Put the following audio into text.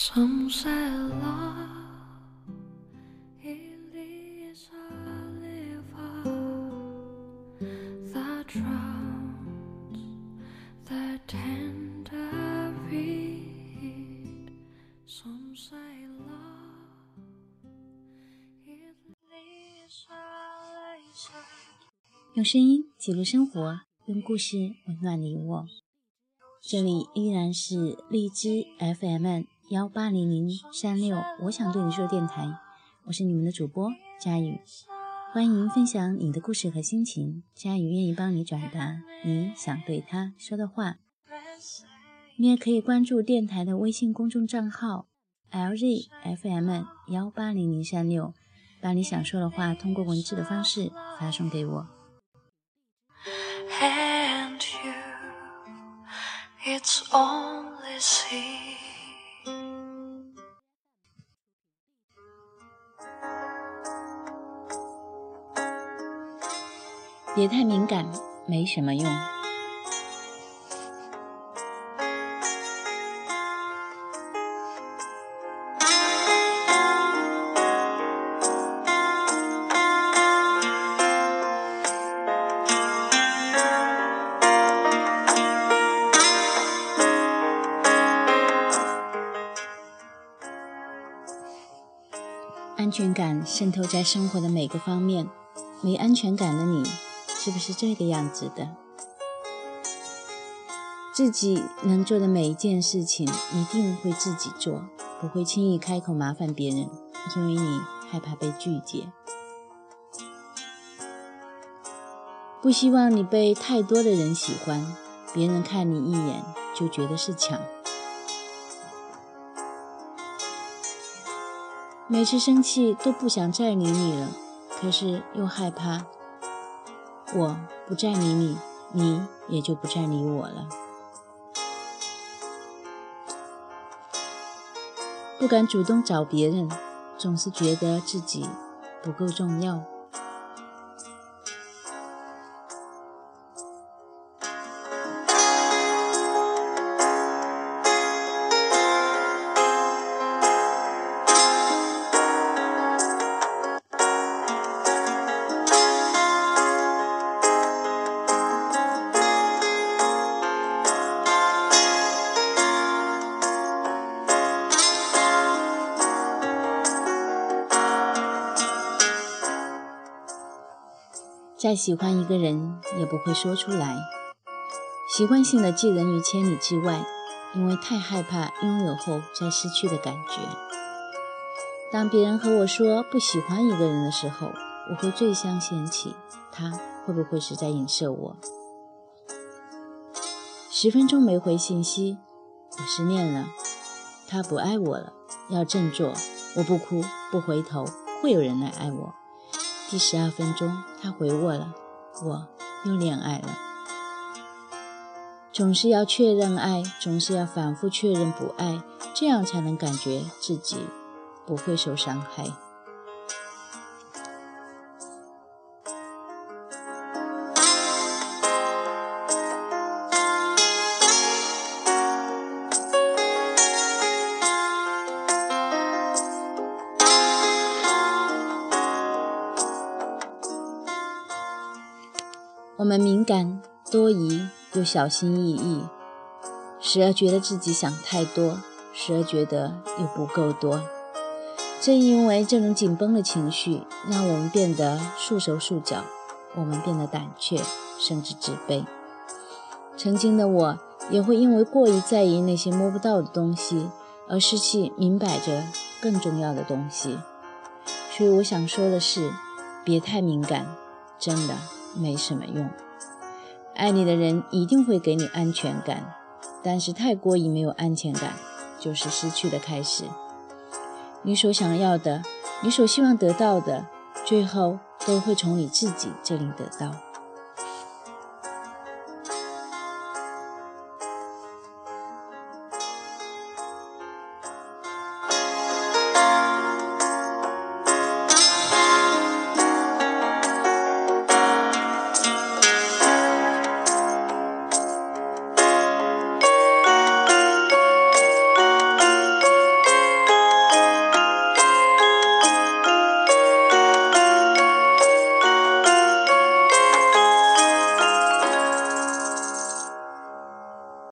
Some say love it is a river that drowns the tender reed. Some say love it 用声音记录生活，用故事温暖你我。这里依然是荔枝 FM 幺八零零三六，我想对你说电台，我是你们的主播佳宇，欢迎分享你的故事和心情，佳宇愿意帮你转达你想对他说的话。你也可以关注电台的微信公众账号 LZFM 幺八零零三六，把你想说的话通过文字的方式发送给我。and you, it's only 别太敏感，没什么用。安全感渗透在生活的每个方面，没安全感的你，是不是这个样子的？自己能做的每一件事情，一定会自己做，不会轻易开口麻烦别人，因为你害怕被拒绝。不希望你被太多的人喜欢，别人看你一眼就觉得是抢。每次生气都不想再理你了，可是又害怕，我不再理你，你也就不再理我了。不敢主动找别人，总是觉得自己不够重要。再喜欢一个人，也不会说出来，习惯性的寄人于千里之外，因为太害怕拥有后再失去的感觉。当别人和我说不喜欢一个人的时候，我会最先想起他会不会是在影射我。十分钟没回信息，我失恋了，他不爱我了，要振作，我不哭不回头，会有人来爱我。第十二分钟，他回我了，我又恋爱了。总是要确认爱，总是要反复确认不爱，这样才能感觉自己不会受伤害。我们敏感、多疑又小心翼翼，时而觉得自己想太多，时而觉得又不够多。正因为这种紧绷的情绪，让我们变得束手束脚，我们变得胆怯，甚至自卑。曾经的我，也会因为过于在意那些摸不到的东西，而失去明摆着更重要的东西。所以我想说的是，别太敏感，真的。没什么用。爱你的人一定会给你安全感，但是太过于没有安全感，就是失去的开始。你所想要的，你所希望得到的，最后都会从你自己这里得到。